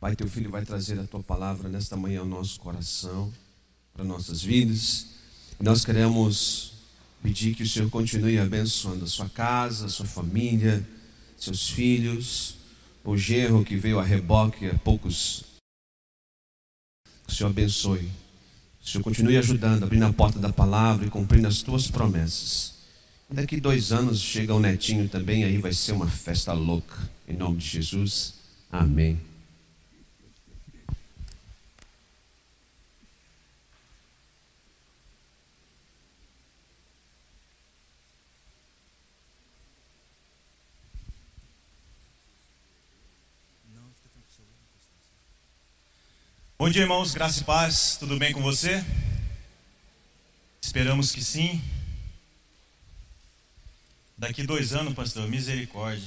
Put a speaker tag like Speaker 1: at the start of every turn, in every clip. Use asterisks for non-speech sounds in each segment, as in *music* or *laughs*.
Speaker 1: Pai, teu filho vai trazer a tua palavra nesta manhã ao nosso coração, para nossas vidas. Nós queremos pedir que o Senhor continue abençoando a sua casa, a sua família, seus filhos, o genro que veio a reboque há poucos. Que o Senhor abençoe. O Senhor continue ajudando, abrindo a porta da palavra e cumprindo as tuas promessas. Daqui dois anos chega o netinho também, aí vai ser uma festa louca. Em nome de Jesus. Amém.
Speaker 2: Bom dia, irmãos, graça e paz, tudo bem com você? Esperamos que sim. Daqui dois anos, pastor, misericórdia.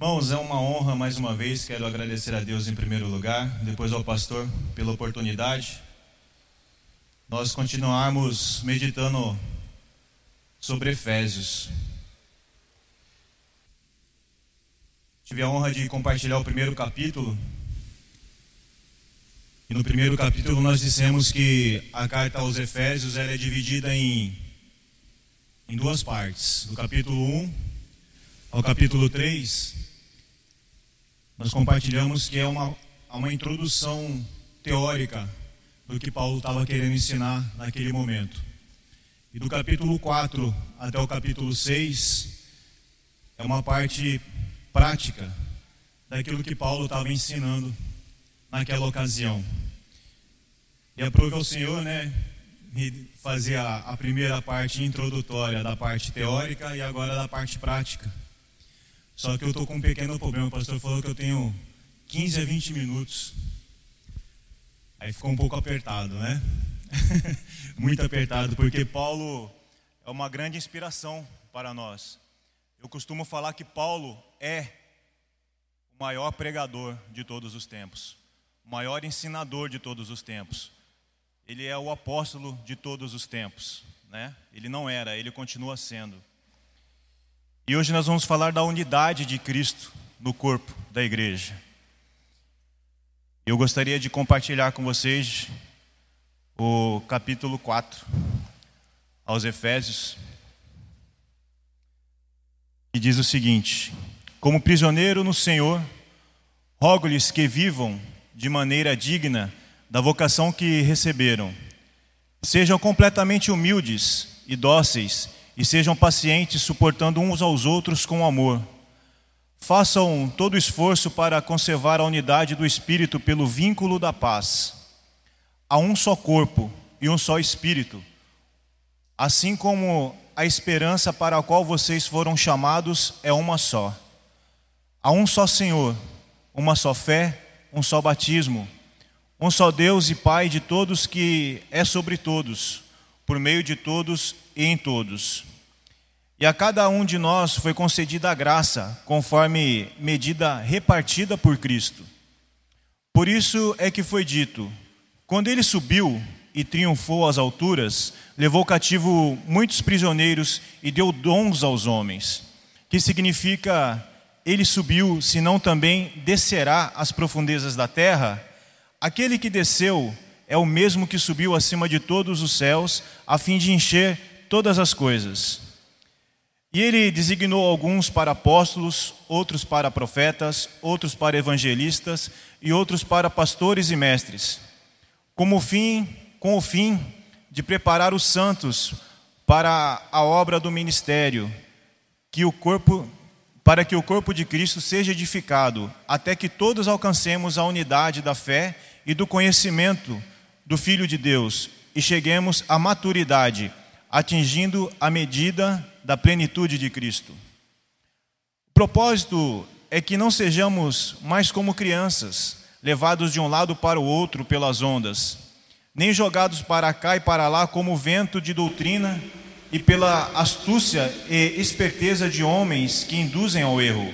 Speaker 2: Irmãos, é uma honra mais uma vez. Quero agradecer a Deus em primeiro lugar, depois ao pastor pela oportunidade. Nós continuarmos meditando sobre Efésios. Tive a honra de compartilhar o primeiro capítulo. E no primeiro capítulo nós dissemos que a carta aos Efésios ela é dividida em, em duas partes. Do capítulo 1 ao capítulo 3, nós compartilhamos que é uma, uma introdução teórica do que Paulo estava querendo ensinar naquele momento. E do capítulo 4 até o capítulo 6 é uma parte prática daquilo que Paulo estava ensinando naquela ocasião. E aprove ao Senhor, né, fazer a, a, primeira parte introdutória da parte teórica e agora da parte prática. Só que eu estou com um pequeno problema. O pastor falou que eu tenho 15 a 20 minutos. Aí ficou um pouco apertado, né? *laughs* Muito apertado, porque Paulo é uma grande inspiração para nós. Eu costumo falar que Paulo é o maior pregador de todos os tempos, o maior ensinador de todos os tempos. Ele é o apóstolo de todos os tempos, né? Ele não era, ele continua sendo. E hoje nós vamos falar da unidade de Cristo no corpo da igreja. Eu gostaria de compartilhar com vocês o capítulo 4 aos Efésios, que diz o seguinte: como prisioneiro no Senhor, rogo-lhes que vivam de maneira digna da vocação que receberam. Sejam completamente humildes e dóceis, e sejam pacientes, suportando uns aos outros com amor. Façam todo o esforço para conservar a unidade do Espírito pelo vínculo da paz. Há um só corpo e um só Espírito, assim como a esperança para a qual vocês foram chamados é uma só. Há um só Senhor, uma só fé, um só batismo, um só Deus e Pai de todos que é sobre todos, por meio de todos e em todos. E a cada um de nós foi concedida a graça, conforme medida repartida por Cristo. Por isso é que foi dito: quando ele subiu e triunfou às alturas, levou cativo muitos prisioneiros e deu dons aos homens, que significa ele subiu, senão também descerá às profundezas da terra? Aquele que desceu é o mesmo que subiu acima de todos os céus, a fim de encher todas as coisas. E ele designou alguns para apóstolos, outros para profetas, outros para evangelistas e outros para pastores e mestres, como fim, com o fim de preparar os santos para a obra do ministério, que o corpo para que o corpo de Cristo seja edificado, até que todos alcancemos a unidade da fé e do conhecimento do Filho de Deus e cheguemos à maturidade, atingindo a medida da plenitude de Cristo. O propósito é que não sejamos mais como crianças, levados de um lado para o outro pelas ondas, nem jogados para cá e para lá como vento de doutrina e pela astúcia e esperteza de homens que induzem ao erro.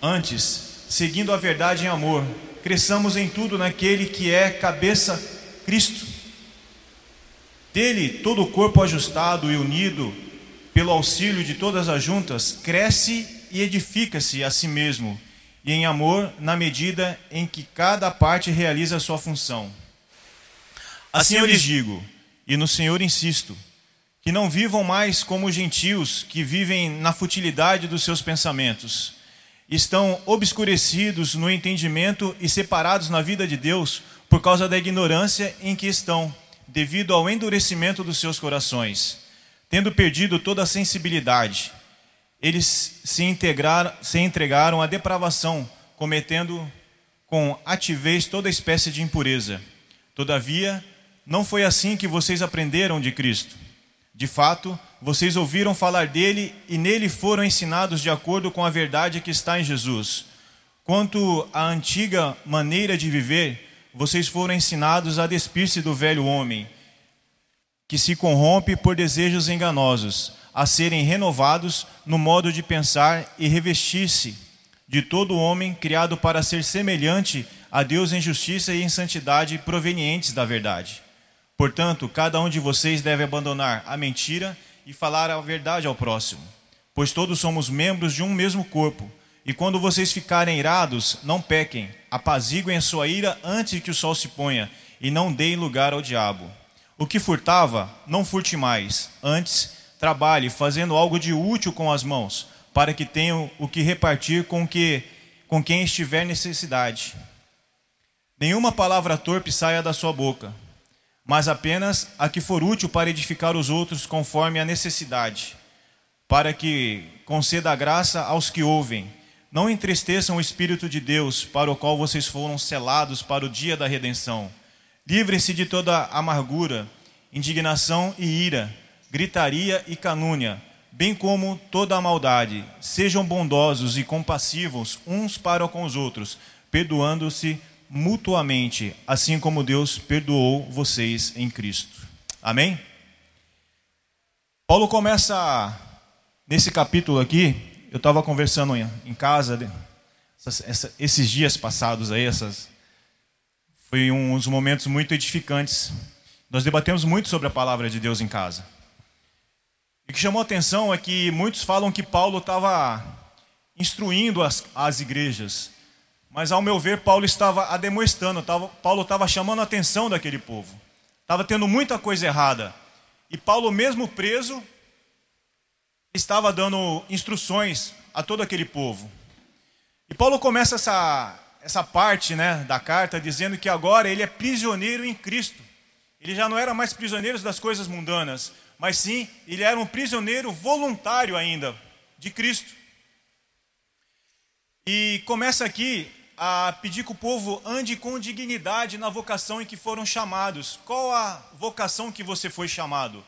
Speaker 2: Antes, seguindo a verdade em amor, cresçamos em tudo naquele que é cabeça Cristo. Dele, todo o corpo ajustado e unido, pelo auxílio de todas as juntas, cresce e edifica-se a si mesmo, e em amor, na medida em que cada parte realiza a sua função. Assim eu lhes digo, e no Senhor insisto, que não vivam mais como os gentios que vivem na futilidade dos seus pensamentos. Estão obscurecidos no entendimento e separados na vida de Deus por causa da ignorância em que estão, devido ao endurecimento dos seus corações. Tendo perdido toda a sensibilidade, eles se, integraram, se entregaram à depravação, cometendo com ativez toda espécie de impureza. Todavia, não foi assim que vocês aprenderam de Cristo. De fato, vocês ouviram falar dele e nele foram ensinados de acordo com a verdade que está em Jesus. Quanto à antiga maneira de viver, vocês foram ensinados a despir-se do velho homem, que se corrompe por desejos enganosos, a serem renovados no modo de pensar e revestir-se de todo homem criado para ser semelhante a Deus em justiça e em santidade provenientes da verdade. Portanto, cada um de vocês deve abandonar a mentira e falar a verdade ao próximo, pois todos somos membros de um mesmo corpo. E quando vocês ficarem irados, não pequem, apaziguem a sua ira antes que o sol se ponha, e não deem lugar ao diabo. O que furtava, não furte mais, antes trabalhe fazendo algo de útil com as mãos, para que tenham o que repartir com, que, com quem estiver necessidade. Nenhuma palavra torpe saia da sua boca, mas apenas a que for útil para edificar os outros conforme a necessidade, para que conceda graça aos que ouvem não entristeçam o Espírito de Deus, para o qual vocês foram selados para o dia da redenção. Livrem-se de toda amargura, indignação e ira, gritaria e canúnia, bem como toda a maldade. Sejam bondosos e compassivos uns para com os outros, perdoando-se mutuamente, assim como Deus perdoou vocês em Cristo. Amém? Paulo começa nesse capítulo aqui eu estava conversando em, casa, esses dias passados aí, essas, foi uns momentos muito edificantes. Nós debatemos muito sobre a palavra de Deus em casa. E o que chamou a atenção é que muitos falam que Paulo estava instruindo as, as igrejas, mas ao meu ver, Paulo estava ademoestando, Paulo estava chamando a atenção daquele povo. Estava tendo muita coisa errada. E Paulo, mesmo preso, estava dando instruções a todo aquele povo. E Paulo começa essa, essa parte né, da carta dizendo que agora ele é prisioneiro em Cristo. Ele já não era mais prisioneiro das coisas mundanas, mas sim, ele era um prisioneiro voluntário ainda de Cristo. E começa aqui a pedir que o povo ande com dignidade na vocação em que foram chamados. Qual a vocação que você foi chamado?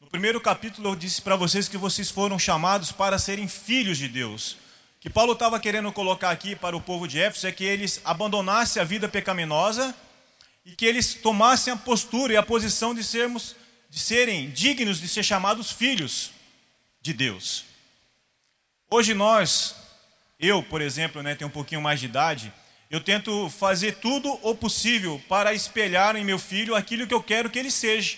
Speaker 2: No primeiro capítulo eu disse para vocês que vocês foram chamados para serem filhos de Deus. O que Paulo estava querendo colocar aqui para o povo de Éfeso é que eles abandonassem a vida pecaminosa e que eles tomassem a postura e a posição de sermos de serem dignos de ser chamados filhos de Deus. Hoje nós, eu, por exemplo, né, tenho um pouquinho mais de idade, eu tento fazer tudo o possível para espelhar em meu filho aquilo que eu quero que ele seja.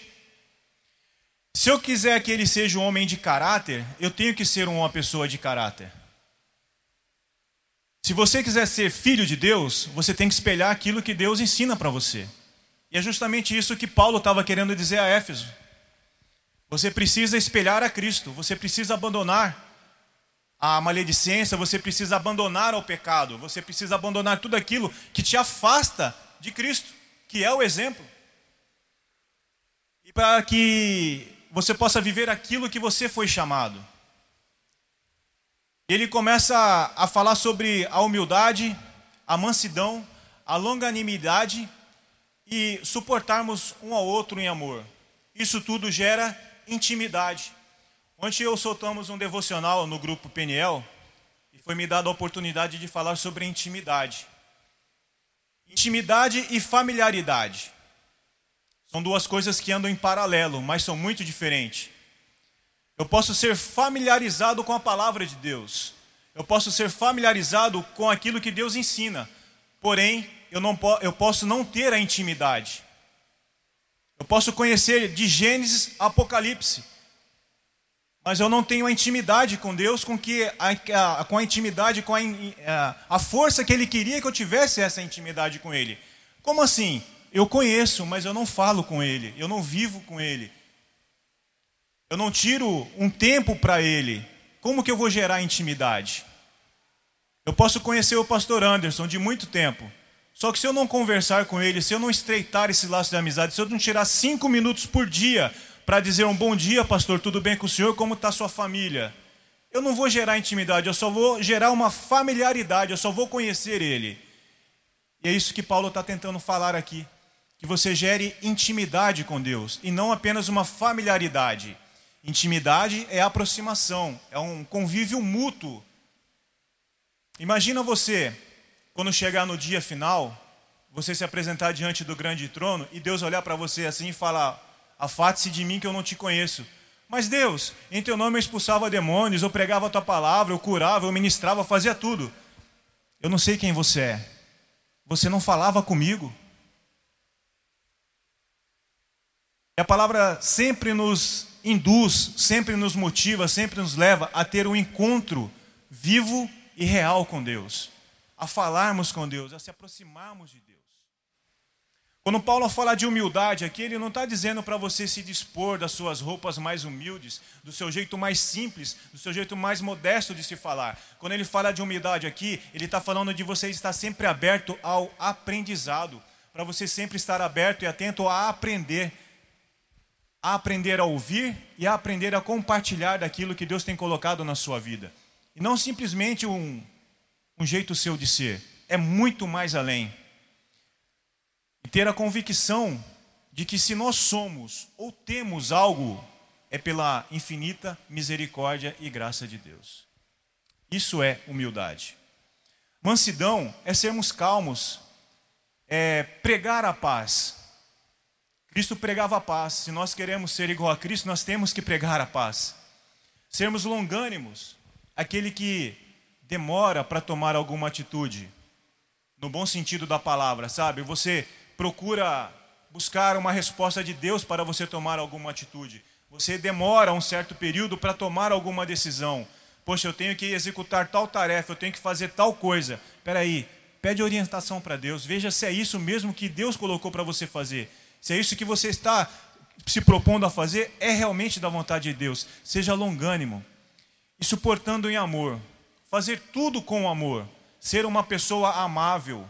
Speaker 2: Se eu quiser que ele seja um homem de caráter, eu tenho que ser uma pessoa de caráter. Se você quiser ser filho de Deus, você tem que espelhar aquilo que Deus ensina para você. E é justamente isso que Paulo estava querendo dizer a Éfeso. Você precisa espelhar a Cristo, você precisa abandonar a maledicência, você precisa abandonar o pecado, você precisa abandonar tudo aquilo que te afasta de Cristo, que é o exemplo. E para que você possa viver aquilo que você foi chamado. Ele começa a falar sobre a humildade, a mansidão, a longanimidade e suportarmos um ao outro em amor. Isso tudo gera intimidade. Ontem eu soltamos um devocional no grupo Peniel e foi me dada a oportunidade de falar sobre intimidade. Intimidade e familiaridade. São duas coisas que andam em paralelo, mas são muito diferentes. Eu posso ser familiarizado com a palavra de Deus. Eu posso ser familiarizado com aquilo que Deus ensina. Porém, eu, não, eu posso não ter a intimidade. Eu posso conhecer de Gênesis a Apocalipse. Mas eu não tenho a intimidade com Deus, com, que a, a, com a intimidade, com a, a força que Ele queria que eu tivesse essa intimidade com Ele. Como assim? Eu conheço, mas eu não falo com Ele, eu não vivo com Ele. Eu não tiro um tempo para Ele. Como que eu vou gerar intimidade? Eu posso conhecer o pastor Anderson de muito tempo. Só que se eu não conversar com ele, se eu não estreitar esse laço de amizade, se eu não tirar cinco minutos por dia para dizer um bom dia, pastor, tudo bem com o senhor? Como está sua família? Eu não vou gerar intimidade, eu só vou gerar uma familiaridade, eu só vou conhecer ele. E é isso que Paulo está tentando falar aqui. Que você gere intimidade com Deus e não apenas uma familiaridade. Intimidade é aproximação, é um convívio mútuo Imagina você, quando chegar no dia final, você se apresentar diante do grande trono e Deus olhar para você assim e falar: Afate-se de mim que eu não te conheço. Mas Deus, em teu nome eu expulsava demônios, eu pregava a tua palavra, eu curava, eu ministrava, eu fazia tudo. Eu não sei quem você é. Você não falava comigo. E a palavra sempre nos induz, sempre nos motiva, sempre nos leva a ter um encontro vivo e real com Deus, a falarmos com Deus, a se aproximarmos de Deus. Quando Paulo fala de humildade aqui, ele não está dizendo para você se dispor das suas roupas mais humildes, do seu jeito mais simples, do seu jeito mais modesto de se falar. Quando ele fala de humildade aqui, ele está falando de você estar sempre aberto ao aprendizado, para você sempre estar aberto e atento a aprender, a aprender a ouvir e a aprender a compartilhar daquilo que Deus tem colocado na sua vida. E não simplesmente um, um jeito seu de ser, é muito mais além. E ter a convicção de que se nós somos ou temos algo, é pela infinita misericórdia e graça de Deus. Isso é humildade. Mansidão é sermos calmos, é pregar a paz. Cristo pregava a paz. Se nós queremos ser igual a Cristo, nós temos que pregar a paz. Sermos longânimos, aquele que demora para tomar alguma atitude, no bom sentido da palavra, sabe? Você procura buscar uma resposta de Deus para você tomar alguma atitude. Você demora um certo período para tomar alguma decisão. Poxa, eu tenho que executar tal tarefa, eu tenho que fazer tal coisa. Espera aí, pede orientação para Deus. Veja se é isso mesmo que Deus colocou para você fazer. Se é isso que você está se propondo a fazer, é realmente da vontade de Deus. Seja longânimo e suportando em amor. Fazer tudo com amor. Ser uma pessoa amável.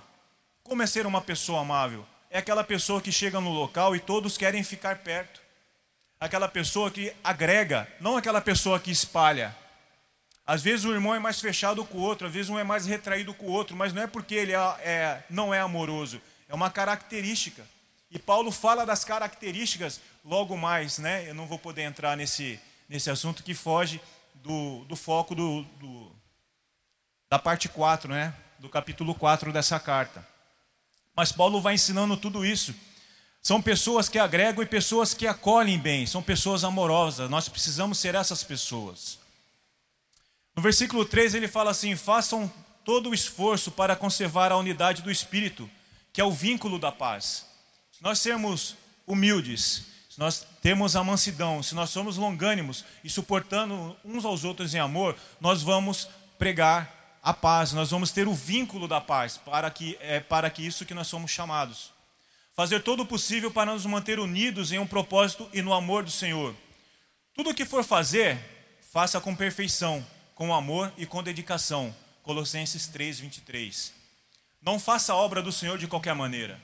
Speaker 2: Como é ser uma pessoa amável? É aquela pessoa que chega no local e todos querem ficar perto. Aquela pessoa que agrega, não aquela pessoa que espalha. Às vezes o irmão é mais fechado com o outro, às vezes um é mais retraído com o outro, mas não é porque ele é, é, não é amoroso, é uma característica. E Paulo fala das características logo mais, né? Eu não vou poder entrar nesse, nesse assunto que foge do, do foco do, do, da parte 4, né? do capítulo 4 dessa carta. Mas Paulo vai ensinando tudo isso. São pessoas que agregam e pessoas que acolhem bem, são pessoas amorosas. Nós precisamos ser essas pessoas. No versículo 3 ele fala assim: façam todo o esforço para conservar a unidade do espírito, que é o vínculo da paz. Se nós sermos humildes, nós temos a mansidão, se nós somos longânimos e suportando uns aos outros em amor, nós vamos pregar a paz, nós vamos ter o vínculo da paz, para que, é para que isso que nós somos chamados. Fazer todo o possível para nos manter unidos em um propósito e no amor do Senhor. Tudo o que for fazer, faça com perfeição, com amor e com dedicação. Colossenses 3, 23. Não faça a obra do Senhor de qualquer maneira.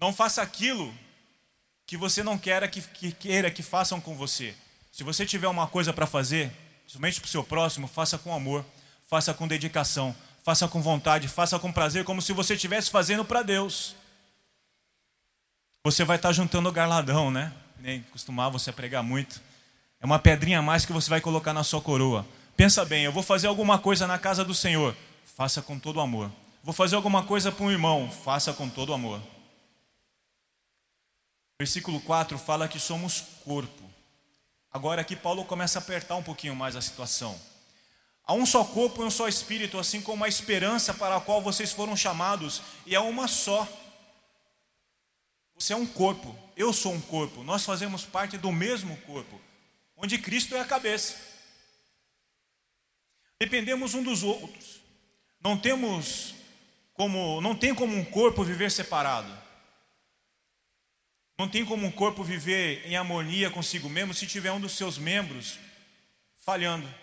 Speaker 2: Não faça aquilo que você não queira que, que queira que façam com você. Se você tiver uma coisa para fazer, somente para o seu próximo, faça com amor, faça com dedicação, faça com vontade, faça com prazer, como se você estivesse fazendo para Deus. Você vai estar juntando garladão, né? Nem costumava você pregar muito. É uma pedrinha a mais que você vai colocar na sua coroa. Pensa bem, eu vou fazer alguma coisa na casa do Senhor, faça com todo amor. Vou fazer alguma coisa para um irmão, faça com todo amor. Versículo 4 fala que somos corpo. Agora aqui Paulo começa a apertar um pouquinho mais a situação. Há um só corpo e um só espírito, assim como a esperança para a qual vocês foram chamados, e é uma só. Você é um corpo, eu sou um corpo, nós fazemos parte do mesmo corpo. onde Cristo é a cabeça. Dependemos um dos outros. Não temos como, não tem como um corpo viver separado. Não tem como um corpo viver em harmonia consigo mesmo se tiver um dos seus membros falhando.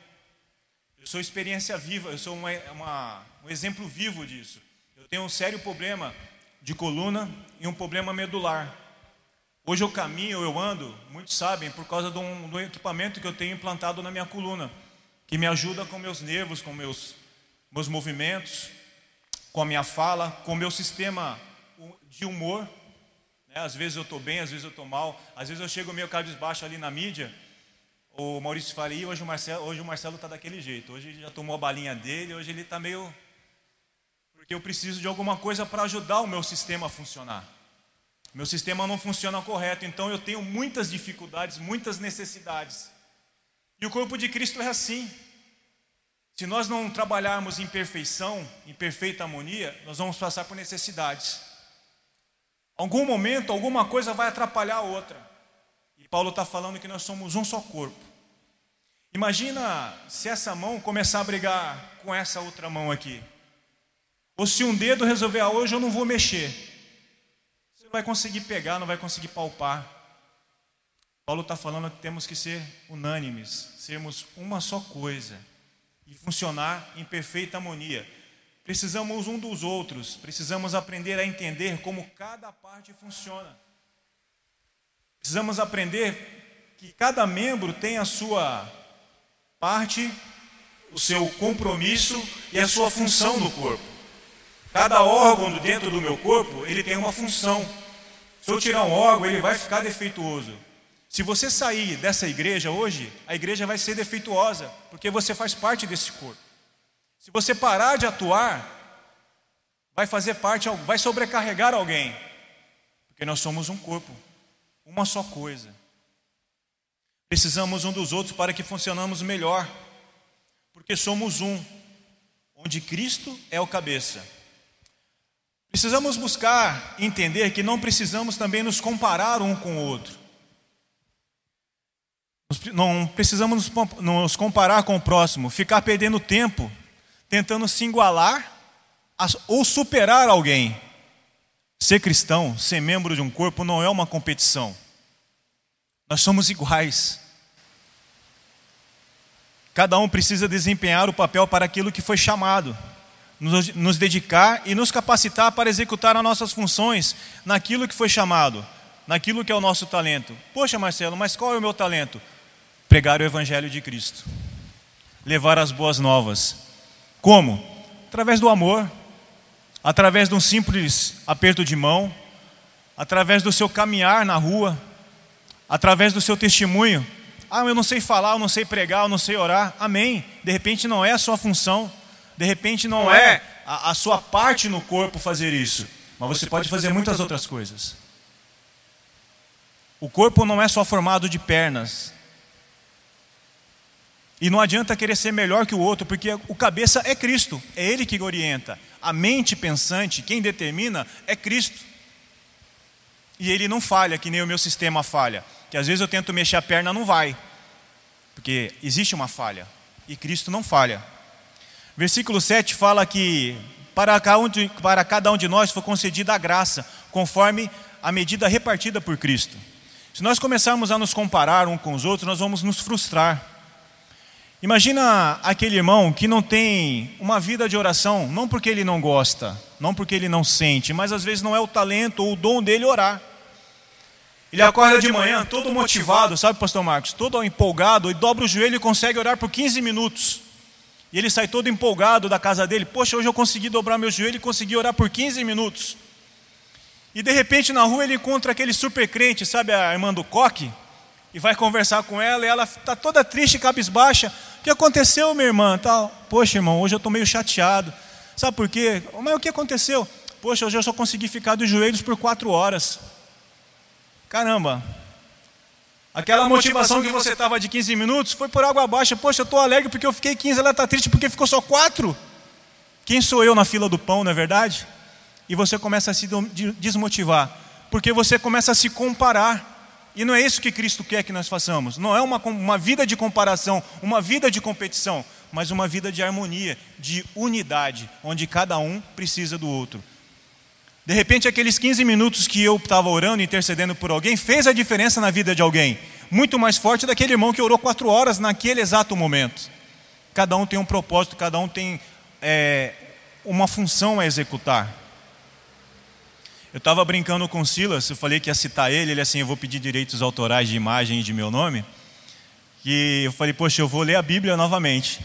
Speaker 2: Eu sou experiência viva, eu sou uma, uma, um exemplo vivo disso. Eu tenho um sério problema de coluna e um problema medular. Hoje eu caminho, eu ando, muitos sabem, por causa de um, do equipamento que eu tenho implantado na minha coluna, que me ajuda com meus nervos, com meus, meus movimentos, com a minha fala, com o meu sistema de humor. Né? Às vezes eu estou bem, às vezes eu estou mal, às vezes eu chego meio cabisbaixo ali na mídia. O Maurício e hoje o Marcelo hoje o Marcelo está daquele jeito, hoje ele já tomou a balinha dele, hoje ele está meio. Porque eu preciso de alguma coisa para ajudar o meu sistema a funcionar. Meu sistema não funciona correto, então eu tenho muitas dificuldades, muitas necessidades. E o corpo de Cristo é assim. Se nós não trabalharmos em perfeição, em perfeita harmonia, nós vamos passar por necessidades. Algum momento, alguma coisa vai atrapalhar a outra. E Paulo está falando que nós somos um só corpo. Imagina se essa mão começar a brigar com essa outra mão aqui. Ou se um dedo resolver, ah, hoje eu não vou mexer. Você não vai conseguir pegar, não vai conseguir palpar. Paulo está falando que temos que ser unânimes, sermos uma só coisa e funcionar em perfeita harmonia. Precisamos um dos outros, precisamos aprender a entender como cada parte funciona. Precisamos aprender que cada membro tem a sua parte, o seu compromisso e a sua função no corpo. Cada órgão dentro do meu corpo, ele tem uma função. Se eu tirar um órgão, ele vai ficar defeituoso. Se você sair dessa igreja hoje, a igreja vai ser defeituosa, porque você faz parte desse corpo. Se você parar de atuar, vai fazer parte, vai sobrecarregar alguém, porque nós somos um corpo, uma só coisa. Precisamos um dos outros para que funcionamos melhor, porque somos um, onde Cristo é o cabeça. Precisamos buscar entender que não precisamos também nos comparar um com o outro. Não precisamos nos comparar com o próximo, ficar perdendo tempo tentando se igualar ou superar alguém. Ser cristão, ser membro de um corpo, não é uma competição. Nós somos iguais. Cada um precisa desempenhar o papel para aquilo que foi chamado, nos, nos dedicar e nos capacitar para executar as nossas funções naquilo que foi chamado, naquilo que é o nosso talento. Poxa, Marcelo, mas qual é o meu talento? Pregar o Evangelho de Cristo, levar as boas novas, como? Através do amor, através de um simples aperto de mão, através do seu caminhar na rua, através do seu testemunho. Ah, eu não sei falar, eu não sei pregar, eu não sei orar. Amém. De repente não é a sua função, de repente não é a, a sua parte no corpo fazer isso, mas você pode fazer muitas outras coisas. O corpo não é só formado de pernas, e não adianta querer ser melhor que o outro, porque o cabeça é Cristo, é Ele que orienta. A mente pensante, quem determina, é Cristo. E Ele não falha, que nem o meu sistema falha. Que às vezes eu tento mexer a perna, não vai. Porque existe uma falha. E Cristo não falha. Versículo 7 fala que para cada um de nós foi concedida a graça, conforme a medida repartida por Cristo. Se nós começarmos a nos comparar um com os outros, nós vamos nos frustrar. Imagina aquele irmão que não tem uma vida de oração, não porque ele não gosta, não porque ele não sente, mas às vezes não é o talento ou o dom dele orar. Ele acorda de manhã todo motivado, sabe, pastor Marcos? Todo empolgado, e dobra o joelho e consegue orar por 15 minutos. E ele sai todo empolgado da casa dele. Poxa, hoje eu consegui dobrar meu joelho e consegui orar por 15 minutos. E de repente na rua ele encontra aquele super crente, sabe a irmã do coque? e vai conversar com ela e ela está toda triste, cabisbaixa. O que aconteceu, minha irmã? Tal. Poxa, irmão, hoje eu estou meio chateado. Sabe por quê? Mas o que aconteceu? Poxa, hoje eu só consegui ficar dos joelhos por quatro horas. Caramba. Aquela motivação que você estava de 15 minutos foi por água abaixo. Poxa, eu estou alegre porque eu fiquei 15, ela está triste porque ficou só quatro. Quem sou eu na fila do pão, não é verdade? E você começa a se desmotivar, porque você começa a se comparar. E não é isso que Cristo quer que nós façamos. Não é uma, uma vida de comparação, uma vida de competição, mas uma vida de harmonia, de unidade, onde cada um precisa do outro. De repente, aqueles 15 minutos que eu estava orando, intercedendo por alguém, fez a diferença na vida de alguém. Muito mais forte daquele irmão que orou quatro horas naquele exato momento. Cada um tem um propósito, cada um tem é, uma função a executar. Eu estava brincando com Silas, eu falei que ia citar ele, ele assim, eu vou pedir direitos autorais de imagem e de meu nome. E eu falei, poxa, eu vou ler a Bíblia novamente.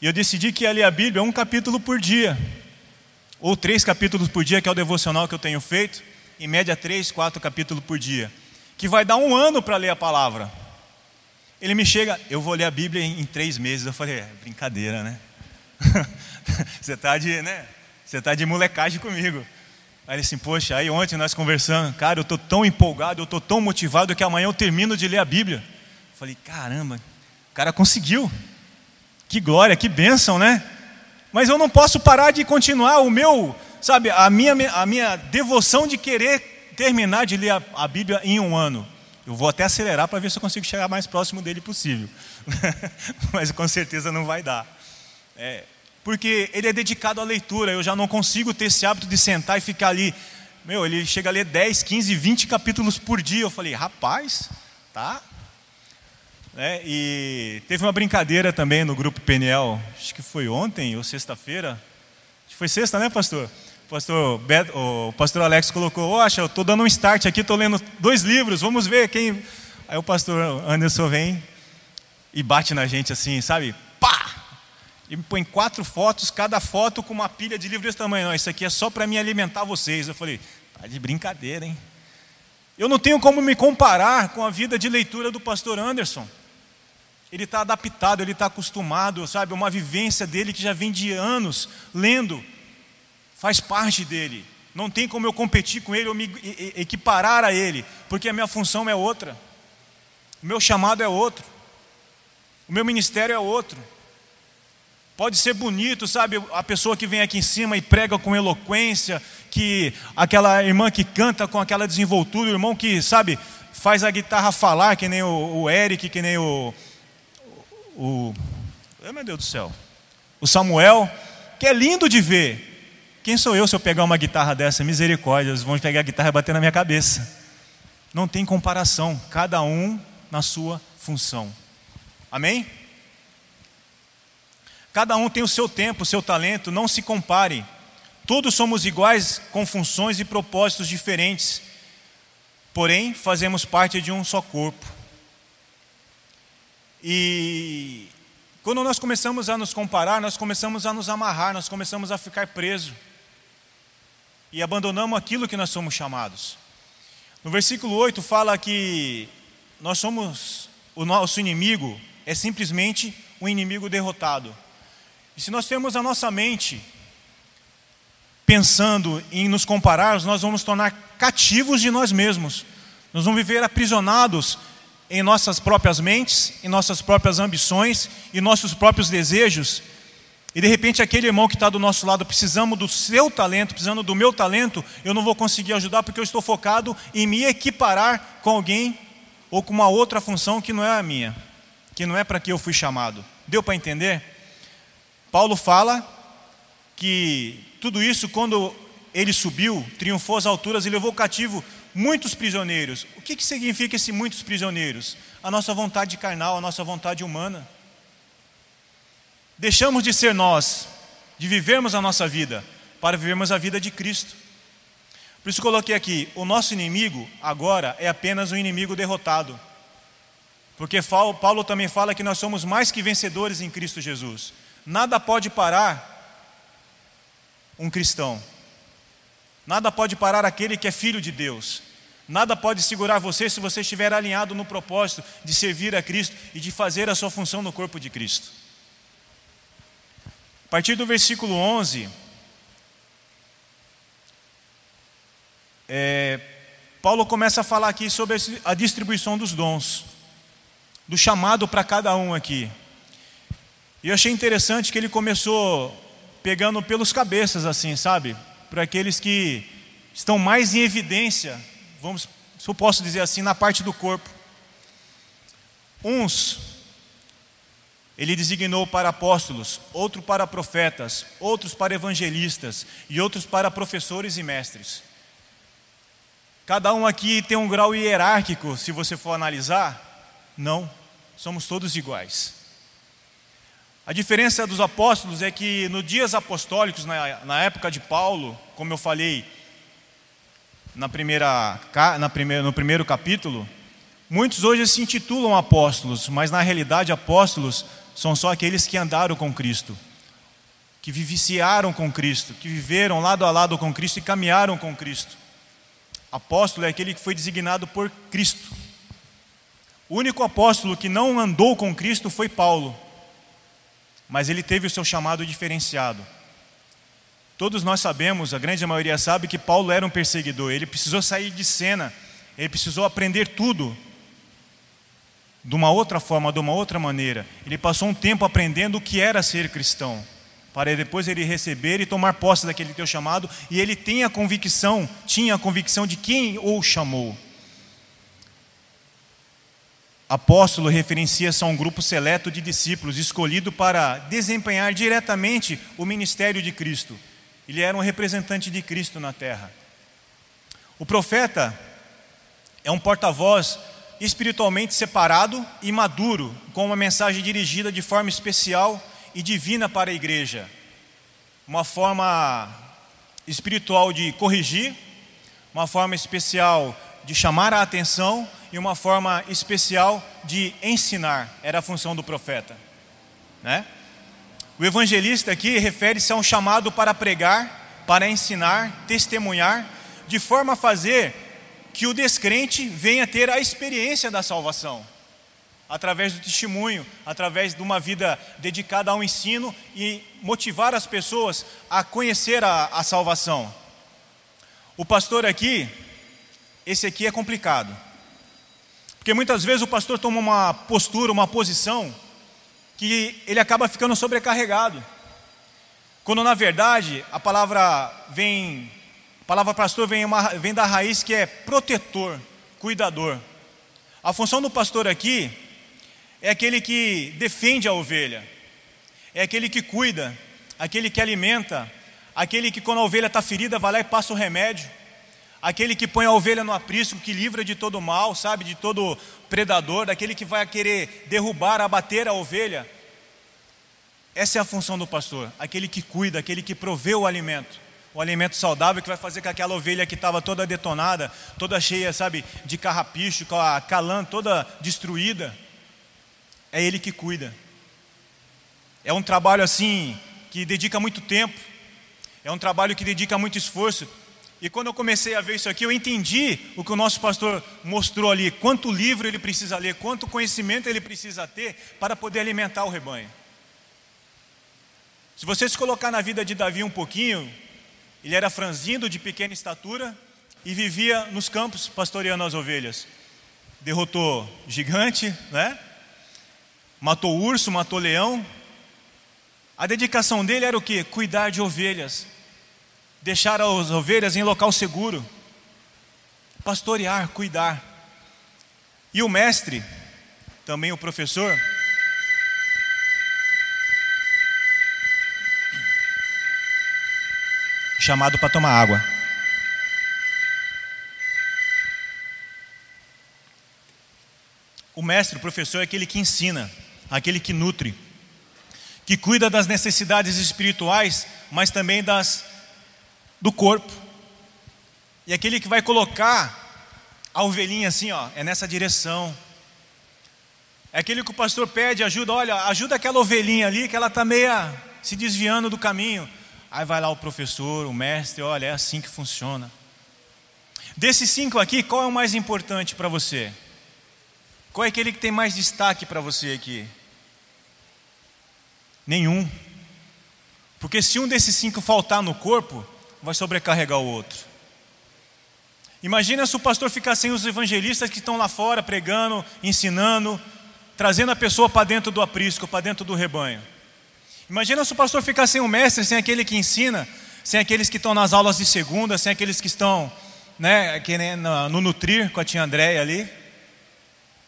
Speaker 2: E eu decidi que ia ler a Bíblia um capítulo por dia ou três capítulos por dia, que é o devocional que eu tenho feito, em média três, quatro capítulos por dia, que vai dar um ano para ler a palavra. Ele me chega, eu vou ler a Bíblia em, três meses. Eu falei, é brincadeira, né? *laughs* você está de, né? Você tá de molecagem comigo. Aí ele assim, poxa, aí ontem nós conversando, cara, eu estou tão empolgado, eu estou tão motivado que amanhã eu termino de ler a Bíblia. Eu falei, caramba, o cara conseguiu. Que glória, que bênção, né? Mas eu não posso parar de continuar o meu, sabe, a minha, a minha devoção de querer terminar de ler a, a Bíblia em um ano. Eu vou até acelerar para ver se eu consigo chegar mais próximo dele possível. *laughs* Mas com certeza não vai dar. É, porque ele é dedicado à leitura, eu já não consigo ter esse hábito de sentar e ficar ali. Meu, ele chega a ler 10, 15, 20 capítulos por dia. Eu falei, rapaz, tá, né? E teve uma brincadeira também no grupo Peniel, acho que foi ontem ou sexta-feira. Foi sexta, né, pastor? Pastor, Beto, o pastor Alex colocou: Oxa, eu estou dando um start aqui, estou lendo dois livros, vamos ver quem. Aí o pastor Anderson vem e bate na gente assim, sabe? Pá! E põe quatro fotos, cada foto com uma pilha de livros desse tamanho. Não, isso aqui é só para me alimentar vocês. Eu falei: tá de brincadeira, hein? Eu não tenho como me comparar com a vida de leitura do pastor Anderson. Ele está adaptado, ele está acostumado, sabe? Uma vivência dele que já vem de anos lendo, faz parte dele. Não tem como eu competir com ele ou me equiparar a ele, porque a minha função é outra, o meu chamado é outro, o meu ministério é outro. Pode ser bonito, sabe? A pessoa que vem aqui em cima e prega com eloquência, que aquela irmã que canta com aquela desenvoltura, o irmão que, sabe, faz a guitarra falar, que nem o, o Eric, que nem o, o. Oh, meu Deus do céu. O Samuel, que é lindo de ver. Quem sou eu se eu pegar uma guitarra dessa? Misericórdia, eles vão pegar a guitarra e bater na minha cabeça. Não tem comparação, cada um na sua função. Amém? Cada um tem o seu tempo, o seu talento, não se compare. Todos somos iguais com funções e propósitos diferentes, porém fazemos parte de um só corpo. E quando nós começamos a nos comparar, nós começamos a nos amarrar, nós começamos a ficar presos. E abandonamos aquilo que nós somos chamados. No versículo 8 fala que nós somos, o nosso inimigo é simplesmente um inimigo derrotado. E se nós temos a nossa mente pensando em nos comparar, nós vamos tornar cativos de nós mesmos. Nós vamos viver aprisionados em nossas próprias mentes, em nossas próprias ambições e nossos próprios desejos. E de repente aquele irmão que está do nosso lado, precisando do seu talento, precisando do meu talento, eu não vou conseguir ajudar porque eu estou focado em me equiparar com alguém ou com uma outra função que não é a minha, que não é para que eu fui chamado. Deu para entender? Paulo fala que tudo isso, quando ele subiu, triunfou às alturas e levou cativo muitos prisioneiros. O que, que significa esse muitos prisioneiros? A nossa vontade carnal, a nossa vontade humana. Deixamos de ser nós, de vivermos a nossa vida, para vivermos a vida de Cristo. Por isso coloquei aqui: o nosso inimigo agora é apenas um inimigo derrotado. Porque Paulo também fala que nós somos mais que vencedores em Cristo Jesus. Nada pode parar um cristão. Nada pode parar aquele que é filho de Deus. Nada pode segurar você se você estiver alinhado no propósito de servir a Cristo e de fazer a sua função no corpo de Cristo. A partir do versículo 11, é, Paulo começa a falar aqui sobre a distribuição dos dons, do chamado para cada um aqui. E eu achei interessante que ele começou pegando pelos cabeças, assim, sabe? Para aqueles que estão mais em evidência vamos se eu posso dizer assim, na parte do corpo. Uns ele designou para apóstolos, outro para profetas, outros para evangelistas e outros para professores e mestres. Cada um aqui tem um grau hierárquico, se você for analisar? Não, somos todos iguais. A diferença dos apóstolos é que nos dias apostólicos, na, na época de Paulo, como eu falei na primeira, na primeira, no primeiro capítulo, muitos hoje se intitulam apóstolos, mas na realidade apóstolos são só aqueles que andaram com Cristo, que viviciaram com Cristo, que viveram lado a lado com Cristo e caminharam com Cristo. Apóstolo é aquele que foi designado por Cristo. O único apóstolo que não andou com Cristo foi Paulo, mas ele teve o seu chamado diferenciado. Todos nós sabemos, a grande maioria sabe, que Paulo era um perseguidor, ele precisou sair de cena, ele precisou aprender tudo de uma outra forma, de uma outra maneira. Ele passou um tempo aprendendo o que era ser cristão, para depois ele receber e tomar posse daquele teu chamado, e ele tem a convicção, tinha a convicção de quem o chamou. Apóstolo referencia-se a um grupo seleto de discípulos escolhido para desempenhar diretamente o ministério de Cristo. Ele era um representante de Cristo na terra. O profeta é um porta-voz espiritualmente separado e maduro, com uma mensagem dirigida de forma especial e divina para a igreja. Uma forma espiritual de corrigir, uma forma especial de chamar a atenção e uma forma especial de ensinar. Era a função do profeta, né? O evangelista aqui refere-se a um chamado para pregar, para ensinar, testemunhar, de forma a fazer que o descrente venha ter a experiência da salvação, através do testemunho, através de uma vida dedicada ao ensino e motivar as pessoas a conhecer a, a salvação. O pastor aqui, esse aqui é complicado, porque muitas vezes o pastor toma uma postura, uma posição, que ele acaba ficando sobrecarregado. Quando na verdade a palavra vem a palavra pastor vem, uma, vem da raiz que é protetor, cuidador. A função do pastor aqui é aquele que defende a ovelha, é aquele que cuida, aquele que alimenta, aquele que quando a ovelha está ferida vai lá e passa o remédio, aquele que põe a ovelha no aprisco, que livra de todo mal, sabe, de todo predador, daquele que vai querer derrubar, abater a ovelha. Essa é a função do pastor, aquele que cuida, aquele que provê o alimento o alimento saudável que vai fazer com aquela ovelha que estava toda detonada, toda cheia, sabe, de carrapicho, com a calã toda destruída. É Ele que cuida. É um trabalho assim que dedica muito tempo, é um trabalho que dedica muito esforço. E quando eu comecei a ver isso aqui, eu entendi o que o nosso pastor mostrou ali: quanto livro ele precisa ler, quanto conhecimento ele precisa ter para poder alimentar o rebanho. Se você se colocar na vida de Davi um pouquinho, ele era franzindo, de pequena estatura e vivia nos campos pastoreando as ovelhas. Derrotou gigante, né? Matou urso, matou leão. A dedicação dele era o que? Cuidar de ovelhas. Deixar as ovelhas em local seguro. Pastorear, cuidar. E o mestre, também o professor, chamado para tomar água. O mestre, o professor, é aquele que ensina, aquele que nutre, que cuida das necessidades espirituais, mas também das do corpo. E aquele que vai colocar a ovelhinha assim, ó, é nessa direção. É aquele que o pastor pede ajuda, olha, ajuda aquela ovelhinha ali que ela está meia se desviando do caminho. Aí vai lá o professor, o mestre, olha, é assim que funciona. Desses cinco aqui, qual é o mais importante para você? Qual é aquele que tem mais destaque para você aqui? Nenhum. Porque se um desses cinco faltar no corpo, vai sobrecarregar o outro. Imagina se o pastor ficar sem os evangelistas que estão lá fora pregando, ensinando, trazendo a pessoa para dentro do aprisco, para dentro do rebanho. Imagina se o pastor ficar sem o mestre, sem aquele que ensina, sem aqueles que estão nas aulas de segunda, sem aqueles que estão né, no Nutrir com a tia Andréia ali.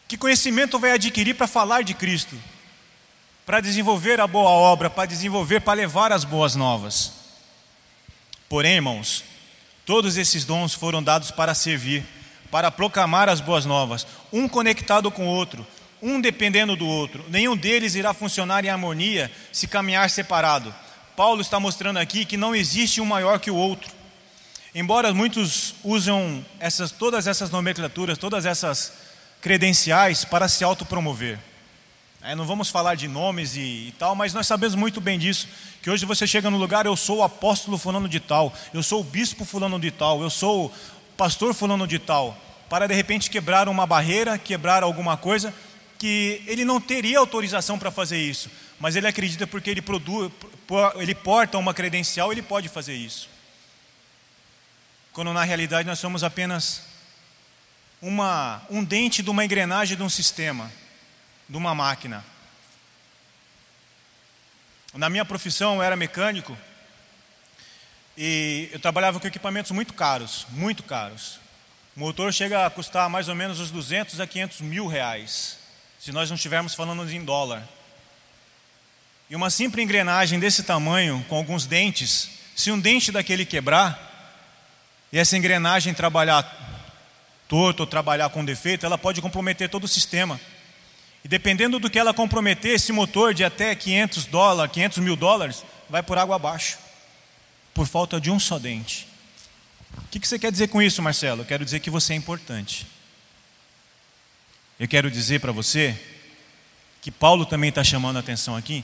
Speaker 2: Que conhecimento vai adquirir para falar de Cristo? Para desenvolver a boa obra, para desenvolver, para levar as boas novas. Porém, irmãos, todos esses dons foram dados para servir, para proclamar as boas novas, um conectado com o outro, um dependendo do outro. Nenhum deles irá funcionar em harmonia se caminhar separado. Paulo está mostrando aqui que não existe um maior que o outro. Embora muitos usam essas, todas essas nomenclaturas, todas essas credenciais para se autopromover. É, não vamos falar de nomes e, e, tal, mas nós sabemos muito bem disso. Que hoje você chega no lugar, eu sou o apóstolo fulano de tal, eu sou o bispo fulano de tal, eu sou o pastor fulano de tal, para de repente quebrar uma barreira, quebrar alguma coisa, que ele não teria autorização para fazer isso, mas ele acredita porque ele produz, ele porta uma credencial, ele pode fazer isso. Quando na realidade nós somos apenas uma, um dente de uma engrenagem de um sistema, de uma máquina. Na minha profissão eu era mecânico e eu trabalhava com equipamentos muito caros, muito caros. O motor chega a custar mais ou menos uns 200 a 500 mil reais, se nós não estivermos falando em dólar. E uma simples engrenagem desse tamanho, com alguns dentes, se um dente daquele quebrar, e essa engrenagem trabalhar torto ou trabalhar com defeito, ela pode comprometer todo o sistema. E dependendo do que ela comprometer, esse motor de até 500 dólares, 500 mil dólares, vai por água abaixo, por falta de um só dente. O que você quer dizer com isso, Marcelo? Eu quero dizer que você é importante. Eu quero dizer para você que Paulo também está chamando a atenção aqui,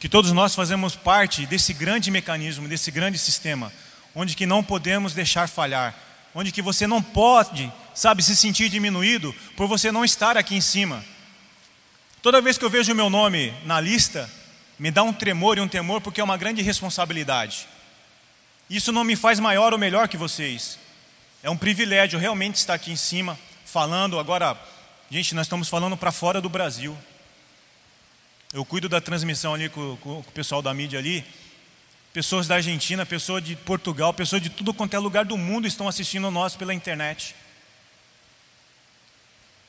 Speaker 2: que todos nós fazemos parte desse grande mecanismo, desse grande sistema, onde que não podemos deixar falhar, onde que você não pode, sabe, se sentir diminuído por você não estar aqui em cima. Toda vez que eu vejo o meu nome na lista, me dá um tremor e um temor porque é uma grande responsabilidade. Isso não me faz maior ou melhor que vocês. É um privilégio realmente estar aqui em cima, falando. Agora, gente, nós estamos falando para fora do Brasil. Eu cuido da transmissão ali com, com, com o pessoal da mídia ali pessoas da Argentina, pessoas de Portugal, pessoas de tudo quanto é lugar do mundo estão assistindo nós pela internet.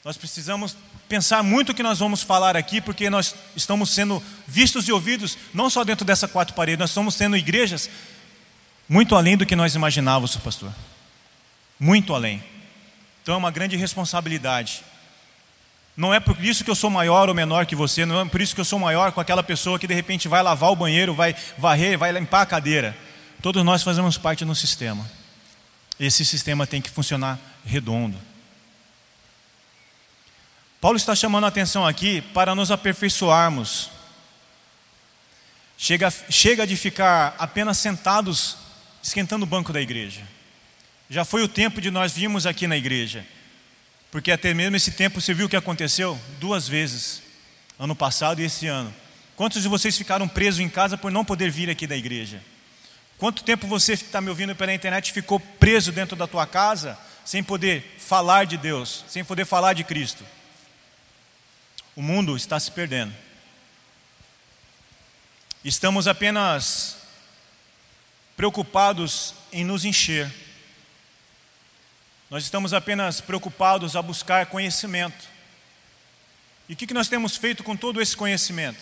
Speaker 2: Nós precisamos pensar muito o que nós vamos falar aqui, porque nós estamos sendo vistos e ouvidos não só dentro dessa quatro paredes, nós estamos tendo igrejas muito além do que nós imaginávamos, pastor. Muito além. Então é uma grande responsabilidade. Não é por isso que eu sou maior ou menor que você, não é por isso que eu sou maior com aquela pessoa que de repente vai lavar o banheiro, vai varrer, vai limpar a cadeira. Todos nós fazemos parte de um sistema. Esse sistema tem que funcionar redondo. Paulo está chamando a atenção aqui para nos aperfeiçoarmos. Chega, chega de ficar apenas sentados esquentando o banco da igreja. Já foi o tempo de nós virmos aqui na igreja porque até mesmo esse tempo você viu o que aconteceu? Duas vezes, ano passado e esse ano. Quantos de vocês ficaram presos em casa por não poder vir aqui da igreja? Quanto tempo você está me ouvindo pela internet ficou preso dentro da tua casa sem poder falar de Deus, sem poder falar de Cristo? O mundo está se perdendo. Estamos apenas preocupados em nos encher nós estamos apenas preocupados a buscar conhecimento. E o que nós temos feito com todo esse conhecimento?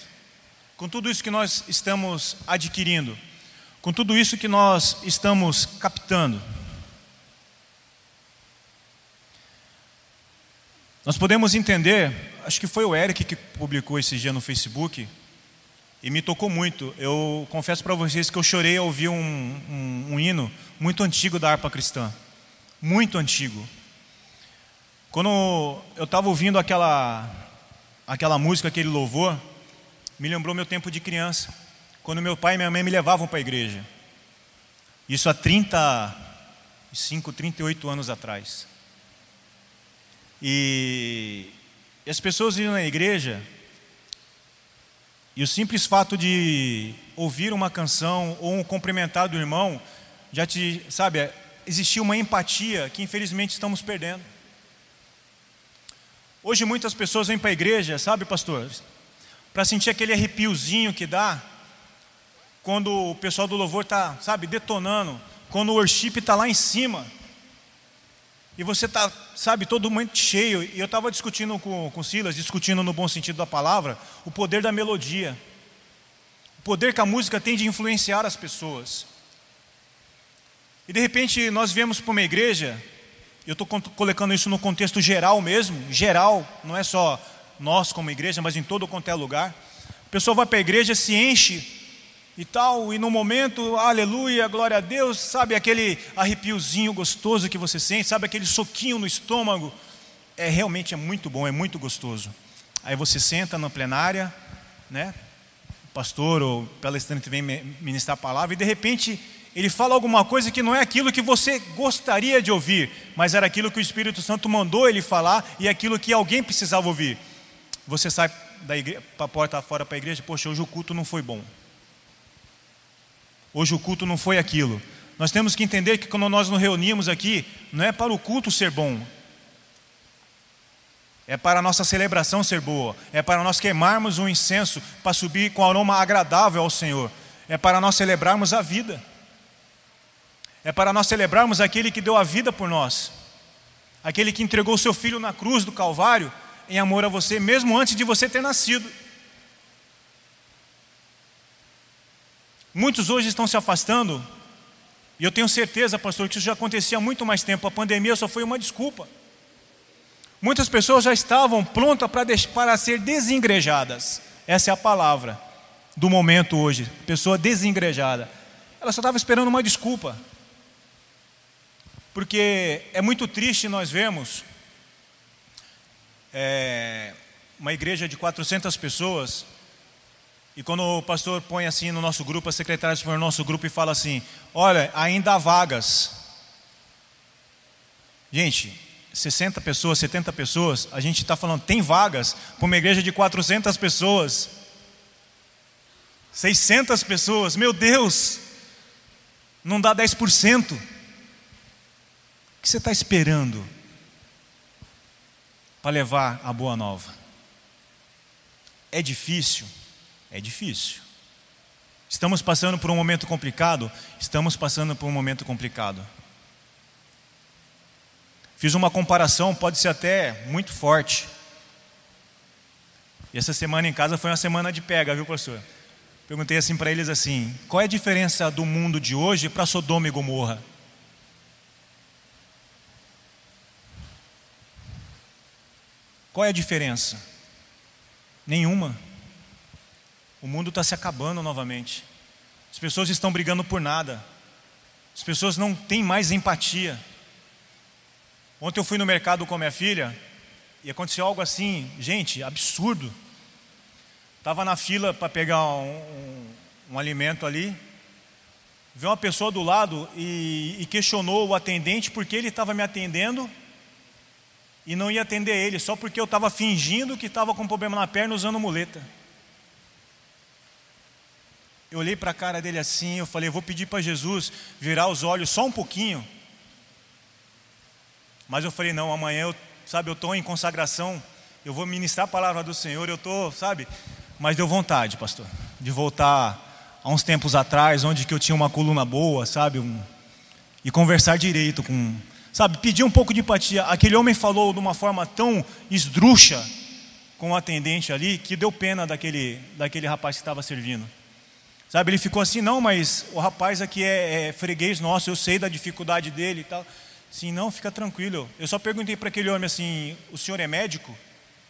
Speaker 2: Com tudo isso que nós estamos adquirindo? Com tudo isso que nós estamos captando? Nós podemos entender, acho que foi o Eric que publicou esse dia no Facebook, e me tocou muito. Eu confesso para vocês que eu chorei ao ouvir um, um, um hino muito antigo da harpa cristã muito antigo. Quando eu estava ouvindo aquela, aquela música, aquele louvor, me lembrou meu tempo de criança, quando meu pai e minha mãe me levavam para a igreja. Isso há 35, 38 anos atrás. E, e as pessoas iam na igreja, e o simples fato de ouvir uma canção ou um cumprimentar do irmão, já te, sabe, existia uma empatia que infelizmente estamos perdendo. Hoje muitas pessoas vêm para a igreja, sabe, pastor, para sentir aquele arrepiozinho que dá quando o pessoal do louvor está, sabe, detonando, quando o worship está lá em cima. E você está, sabe, todo mundo cheio. E eu estava discutindo com, com Silas, discutindo no bom sentido da palavra, o poder da melodia, o poder que a música tem de influenciar as pessoas. E de repente nós viemos para uma igreja, eu estou colocando isso no contexto geral mesmo, geral, não é só nós como igreja, mas em todo quanto é lugar. A pessoa vai para a igreja, se enche e tal, e no momento, aleluia, glória a Deus, sabe aquele arrepiozinho gostoso que você sente, sabe aquele soquinho no estômago, é realmente é muito bom, é muito gostoso. Aí você senta na plenária, né? O pastor ou palestrante vem ministrar a palavra e de repente ele fala alguma coisa que não é aquilo que você gostaria de ouvir, mas era aquilo que o Espírito Santo mandou ele falar e aquilo que alguém precisava ouvir. Você sai da igreja, para a porta fora para a igreja, poxa, hoje o culto não foi bom. Hoje o culto não foi aquilo. Nós temos que entender que quando nós nos reunimos aqui, não é para o culto ser bom, é para a nossa celebração ser boa, é para nós queimarmos um incenso para subir com aroma agradável ao Senhor, é para nós celebrarmos a vida, é para nós celebrarmos aquele que deu a vida por nós, aquele que entregou seu filho na cruz do Calvário em amor a você, mesmo antes de você ter nascido. Muitos hoje estão se afastando, e eu tenho certeza, pastor, que isso já acontecia há muito mais tempo. A pandemia só foi uma desculpa. Muitas pessoas já estavam prontas para, para ser desengrejadas. Essa é a palavra do momento hoje. Pessoa desengrejada. Ela só estava esperando uma desculpa. Porque é muito triste nós vemos é, uma igreja de 400 pessoas e quando o pastor põe assim no nosso grupo, a secretária põe no nosso grupo e fala assim: Olha, ainda há vagas. Gente, 60 pessoas, 70 pessoas, a gente está falando, tem vagas para uma igreja de 400 pessoas, 600 pessoas, meu Deus, não dá 10%. O que você está esperando para levar a boa nova? É difícil? É difícil. Estamos passando por um momento complicado? Estamos passando por um momento complicado. Fiz uma comparação, pode ser até muito forte. E essa semana em casa foi uma semana de pega, viu, pastor? Perguntei assim para eles assim: qual é a diferença do mundo de hoje para Sodoma e Gomorra? Qual é a diferença? Nenhuma. O mundo está se acabando novamente. As pessoas estão brigando por nada. As pessoas não têm mais empatia. Ontem eu fui no mercado com a minha filha e aconteceu algo assim, gente, absurdo. Estava na fila para pegar um, um, um, alimento ali. Veio uma pessoa do lado e, e questionou o atendente porque ele estava me atendendo e não ia atender ele, só porque eu estava fingindo que estava com problema na perna usando muleta. Eu olhei para a cara dele assim, eu falei, eu vou pedir para Jesus virar os olhos só um pouquinho. Mas eu falei, não, amanhã eu, sabe, eu estou em consagração, eu vou ministrar a palavra do Senhor, eu estou, sabe, mas deu vontade, pastor, de voltar a uns tempos atrás, onde que eu tinha uma coluna boa, sabe, um, e conversar direito com, sabe, pedir um pouco de empatia. Aquele homem falou de uma forma tão esdrúxula com o atendente ali, que deu pena daquele, daquele rapaz que estava servindo. Sabe, ele ficou assim, não, mas o rapaz aqui é, é freguês nosso, eu sei da dificuldade dele e tal. Sim, não, fica tranquilo. Eu só perguntei para aquele homem assim: o senhor é médico?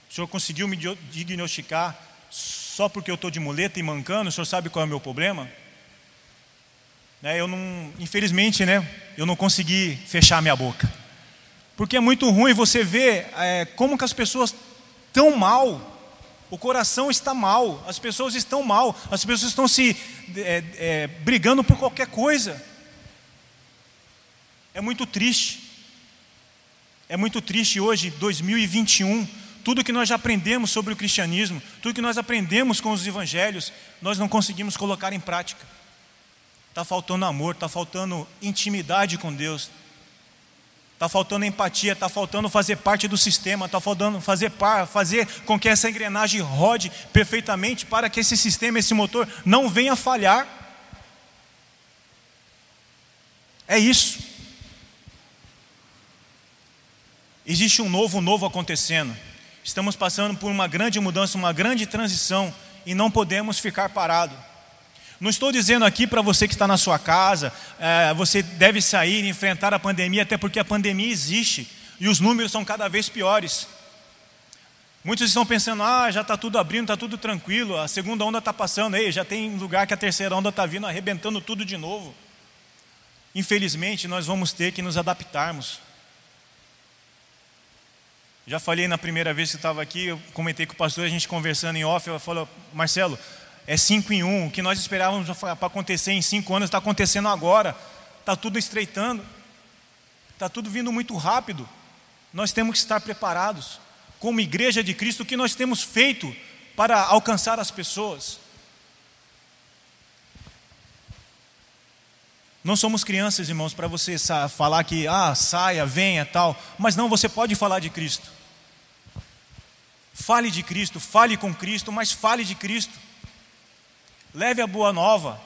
Speaker 2: O senhor conseguiu me diagnosticar só porque eu estou de muleta e mancando? O senhor sabe qual é o meu problema? Né, eu não, infelizmente, né, eu não consegui fechar minha boca. Porque é muito ruim você ver é, como que as pessoas tão mal o coração está mal, as pessoas estão mal, as pessoas estão se é, é, brigando por qualquer coisa. É muito triste. É muito triste hoje, 2021, tudo que nós já aprendemos sobre o cristianismo, tudo que nós aprendemos com os evangelhos, nós não conseguimos colocar em prática. Está faltando amor, está faltando intimidade com Deus, Está faltando empatia, está faltando fazer parte do sistema, está faltando fazer, par, fazer com que essa engrenagem rode perfeitamente para que esse sistema, esse motor não venha falhar. É isso. Existe um novo, novo acontecendo. Estamos passando por uma grande mudança, uma grande transição e não podemos ficar parados. Não estou dizendo aqui para você que está na sua casa, é, você deve sair e enfrentar a pandemia, até porque a pandemia existe e os números são cada vez piores. Muitos estão pensando, ah, já está tudo abrindo, está tudo tranquilo, a segunda onda está passando, ei, já tem lugar que a terceira onda está vindo, arrebentando tudo de novo. Infelizmente, nós vamos ter que nos adaptarmos. Já falei na primeira vez que estava aqui, eu comentei com o pastor, a gente conversando em off, eu falou, Marcelo, é cinco em um, o que nós esperávamos para acontecer em cinco anos está acontecendo agora, está tudo estreitando, está tudo vindo muito rápido. Nós temos que estar preparados, como igreja de Cristo, o que nós temos feito para alcançar as pessoas. Não somos crianças, irmãos, para você falar que, ah, saia, venha, tal. Mas não, você pode falar de Cristo. Fale de Cristo, fale com Cristo, mas fale de Cristo. Leve a boa nova.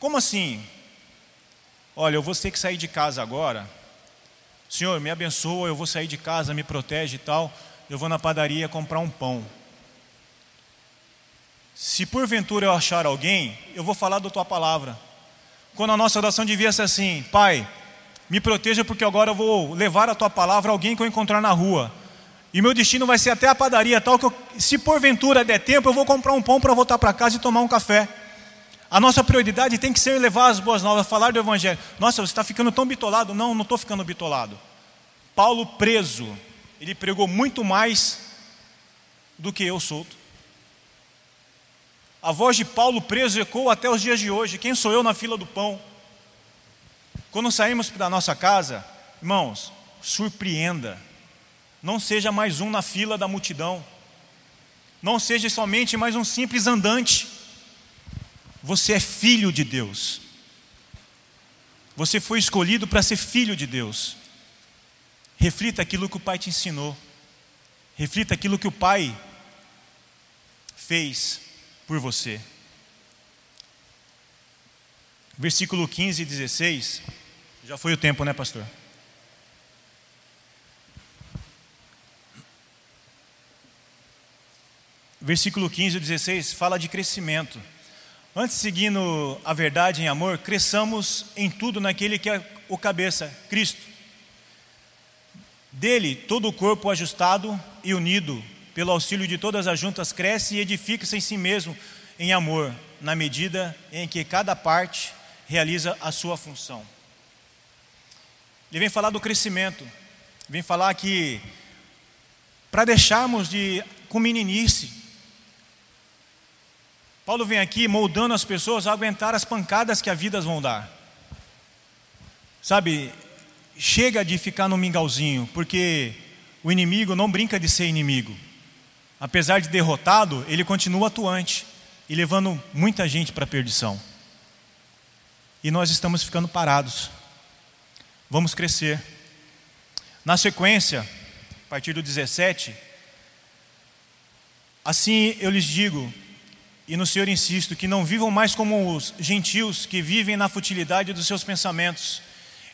Speaker 2: Como assim? Olha, eu vou ter que sair de casa agora. Senhor, me abençoa, eu vou sair de casa, me protege e tal. Eu vou na padaria comprar um pão. Se porventura eu achar alguém, eu vou falar da tua palavra. Quando a nossa oração devia ser assim: Pai, me proteja porque agora eu vou levar a tua palavra a alguém que eu encontrar na rua. E meu destino vai ser até a padaria, tal que eu, se porventura der tempo, eu vou comprar um pão para voltar para casa e tomar um café. A nossa prioridade tem que ser levar as boas novas, falar do Evangelho. Nossa, você está ficando tão bitolado. Não, não estou ficando bitolado. Paulo preso, ele pregou muito mais do que eu solto. A voz de Paulo preso ecoa até os dias de hoje. Quem sou eu na fila do pão? Quando saímos da nossa casa, irmãos, surpreenda não seja mais um na fila da multidão. Não seja somente mais um simples andante. Você é filho de Deus. Você foi escolhido para ser filho de Deus. Reflita aquilo que o Pai te ensinou. Reflita aquilo que o Pai fez por você. Versículo 15 e 16. Já foi o tempo, né, pastor? Versículo 15 e 16 fala de crescimento. Antes, seguindo a verdade em amor, cresçamos em tudo naquele que é o cabeça, Cristo. Dele, todo o corpo ajustado e unido, pelo auxílio de todas as juntas, cresce e edifica-se em si mesmo em amor, na medida em que cada parte realiza a sua função. Ele vem falar do crescimento, vem falar que para deixarmos de com meninice, Paulo vem aqui moldando as pessoas a aguentar as pancadas que a vida vão dar. Sabe, chega de ficar no mingauzinho, porque o inimigo não brinca de ser inimigo. Apesar de derrotado, ele continua atuante e levando muita gente para a perdição. E nós estamos ficando parados. Vamos crescer. Na sequência, a partir do 17, assim eu lhes digo: e no Senhor insisto que não vivam mais como os gentios que vivem na futilidade dos seus pensamentos.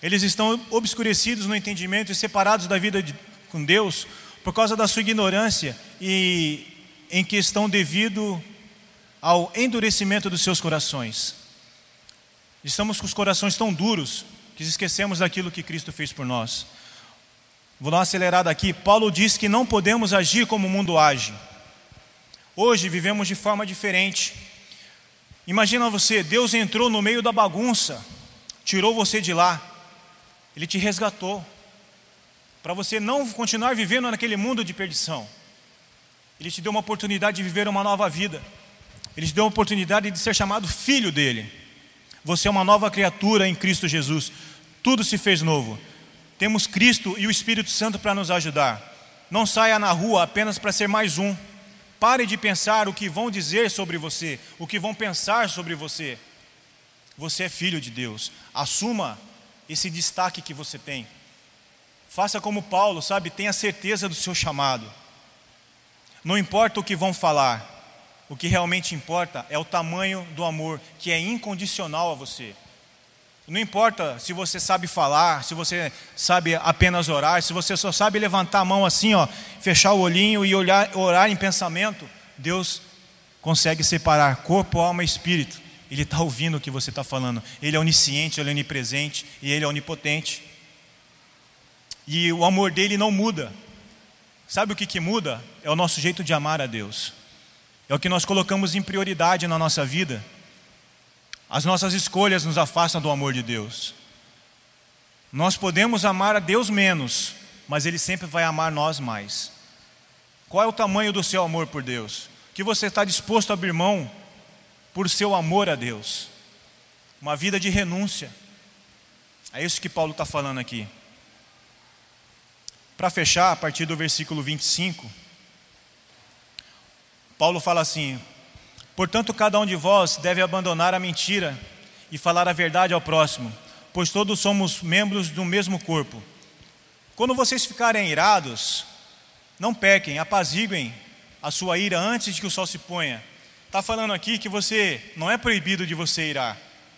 Speaker 2: Eles estão obscurecidos no entendimento e separados da vida de, com Deus por causa da sua ignorância e em questão devido ao endurecimento dos seus corações. Estamos com os corações tão duros que esquecemos daquilo que Cristo fez por nós. Vou dar uma acelerada aqui. Paulo diz que não podemos agir como o mundo age. Hoje vivemos de forma diferente. Imagina você, Deus entrou no meio da bagunça, tirou você de lá, Ele te resgatou, para você não continuar vivendo naquele mundo de perdição. Ele te deu uma oportunidade de viver uma nova vida, Ele te deu uma oportunidade de ser chamado filho dele. Você é uma nova criatura em Cristo Jesus, tudo se fez novo. Temos Cristo e o Espírito Santo para nos ajudar. Não saia na rua apenas para ser mais um. Pare de pensar o que vão dizer sobre você, o que vão pensar sobre você. Você é filho de Deus. Assuma esse destaque que você tem. Faça como Paulo, sabe? Tenha certeza do seu chamado. Não importa o que vão falar, o que realmente importa é o tamanho do amor que é incondicional a você. Não importa se você sabe falar, se você sabe apenas orar, se você só sabe levantar a mão assim, ó, fechar o olhinho e olhar, orar em pensamento, Deus consegue separar corpo, alma e espírito. Ele está ouvindo o que você está falando. Ele é onisciente, ele é onipresente e ele é onipotente. E o amor dele não muda. Sabe o que, que muda? É o nosso jeito de amar a Deus. É o que nós colocamos em prioridade na nossa vida. As nossas escolhas nos afastam do amor de Deus. Nós podemos amar a Deus menos, mas Ele sempre vai amar nós mais. Qual é o tamanho do seu amor por Deus? Que você está disposto a abrir mão por seu amor a Deus? Uma vida de renúncia. É isso que Paulo está falando aqui. Para fechar, a partir do versículo 25, Paulo fala assim: Portanto, cada um de vós deve abandonar a mentira e falar a verdade ao próximo, pois todos somos membros do mesmo corpo. Quando vocês ficarem irados, não pequem, apaziguem a sua ira antes de que o sol se ponha. Está falando aqui que você não é proibido de você irar,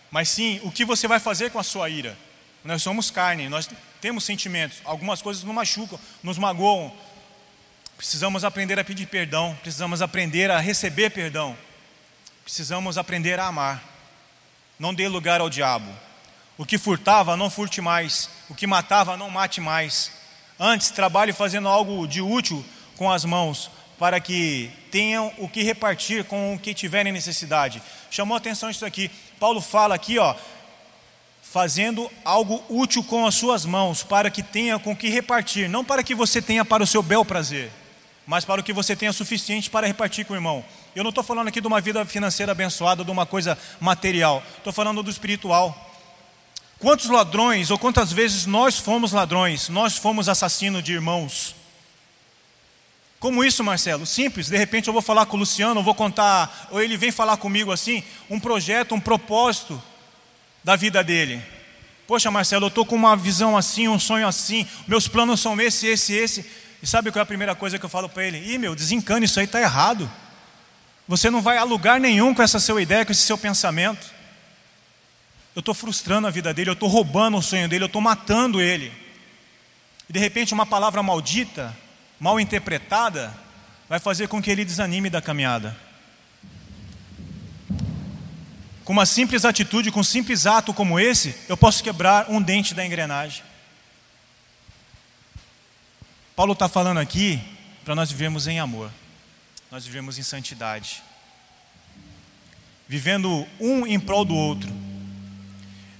Speaker 2: mas sim o que você vai fazer com a sua ira. Nós somos carne, nós temos sentimentos, algumas coisas nos machucam, nos magoam. Precisamos aprender a pedir perdão, precisamos aprender a receber perdão. Precisamos aprender a amar. Não dê lugar ao diabo. O que furtava, não furte mais. O que matava, não mate mais. Antes, trabalhe fazendo algo de útil com as mãos, para que tenham o que repartir com o que tiverem necessidade. Chamou atenção isso aqui. Paulo fala aqui, ó, fazendo algo útil com as suas mãos, para que tenha com que repartir, não para que você tenha para o seu bel prazer, mas para o que você tenha suficiente para repartir com o irmão. Eu não estou falando aqui de uma vida financeira abençoada, de uma coisa material. Estou falando do espiritual. Quantos ladrões, ou quantas vezes nós fomos ladrões, nós fomos assassinos de irmãos? Como isso, Marcelo? Simples, de repente eu vou falar com o Luciano, eu vou contar, ou ele vem falar comigo assim, um projeto, um propósito da vida dele. Poxa, Marcelo, eu estou com uma visão assim, um sonho assim, meus planos são esse, esse, esse. E sabe qual é a primeira coisa que eu falo para ele? Ih, meu, desencana, isso aí está errado. Você não vai a lugar nenhum com essa sua ideia, com esse seu pensamento. Eu estou frustrando a vida dele, eu estou roubando o sonho dele, eu estou matando ele. E de repente uma palavra maldita, mal interpretada, vai fazer com que ele desanime da caminhada. Com uma simples atitude, com um simples ato como esse, eu posso quebrar um dente da engrenagem. Paulo está falando aqui para nós vivermos em amor nós vivemos em santidade, vivendo um em prol do outro.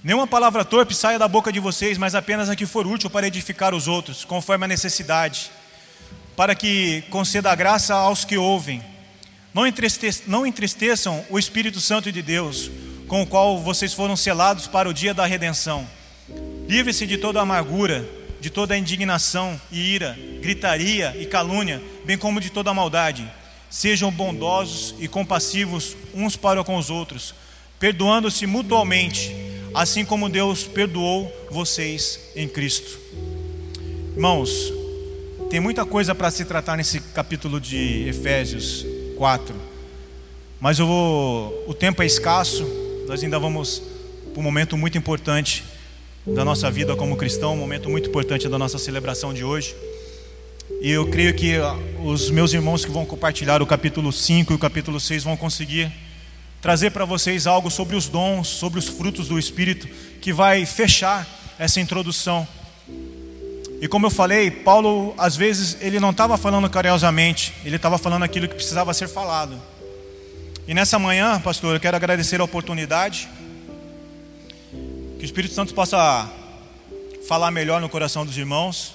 Speaker 2: Nenhuma palavra torpe saia da boca de vocês, mas apenas a que for útil para edificar os outros, conforme a necessidade, para que conceda graça aos que ouvem. Não, entristeçam, não entristeçam o Espírito Santo de Deus, com o qual vocês foram selados para o dia da redenção. Livre-se de toda amargura, de toda indignação e ira, gritaria e calúnia, bem como de toda maldade. Sejam bondosos e compassivos uns para com os outros, perdoando-se mutualmente, assim como Deus perdoou vocês em Cristo. Irmãos, tem muita coisa para se tratar nesse capítulo de Efésios 4, mas eu vou, o tempo é escasso, nós ainda vamos para um momento muito importante da nossa vida como cristão, um momento muito importante da nossa celebração de hoje. E eu creio que os meus irmãos que vão compartilhar o capítulo 5 e o capítulo 6 vão conseguir trazer para vocês algo sobre os dons, sobre os frutos do Espírito, que vai fechar essa introdução. E como eu falei, Paulo, às vezes, ele não estava falando carinhosamente, ele estava falando aquilo que precisava ser falado. E nessa manhã, pastor, eu quero agradecer a oportunidade, que o Espírito Santo possa falar melhor no coração dos irmãos.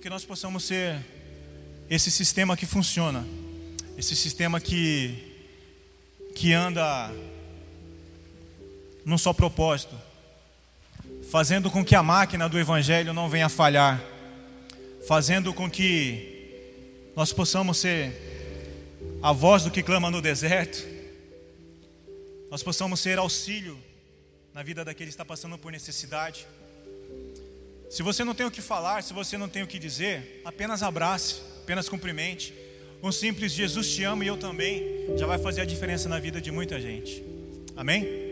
Speaker 2: Que nós possamos ser esse sistema que funciona, esse sistema que, que anda num só propósito, fazendo com que a máquina do Evangelho não venha falhar, fazendo com que nós possamos ser a voz do que clama no deserto, nós possamos ser auxílio na vida daquele que está passando por necessidade. Se você não tem o que falar, se você não tem o que dizer, apenas abrace, apenas cumprimente. Um simples Jesus te ama e eu também já vai fazer a diferença na vida de muita gente. Amém?